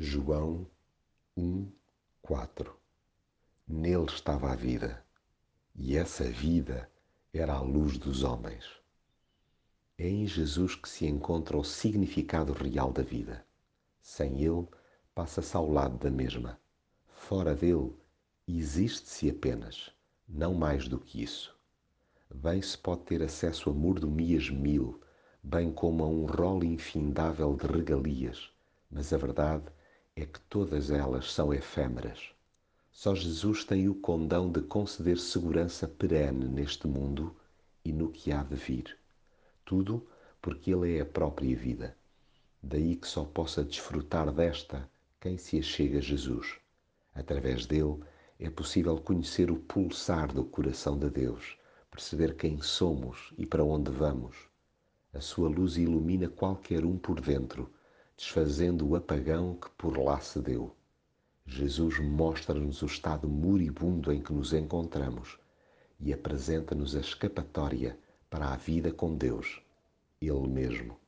João 1, 4 Nele estava a vida, e essa vida era a luz dos homens. É em Jesus que se encontra o significado real da vida. Sem Ele, passa-se ao lado da mesma. Fora dele, existe-se apenas, não mais do que isso. Bem se pode ter acesso a mordomias mil, bem como a um rol infindável de regalias, mas a verdade é que todas elas são efêmeras. Só Jesus tem o condão de conceder segurança perene neste mundo e no que há de vir. Tudo porque Ele é a própria vida. Daí que só possa desfrutar desta quem se achega a Jesus. Através dele é possível conhecer o pulsar do coração de Deus, perceber quem somos e para onde vamos. A sua luz ilumina qualquer um por dentro desfazendo o apagão que por lá se deu. Jesus mostra-nos o estado moribundo em que nos encontramos e apresenta-nos a escapatória para a vida com Deus, Ele mesmo.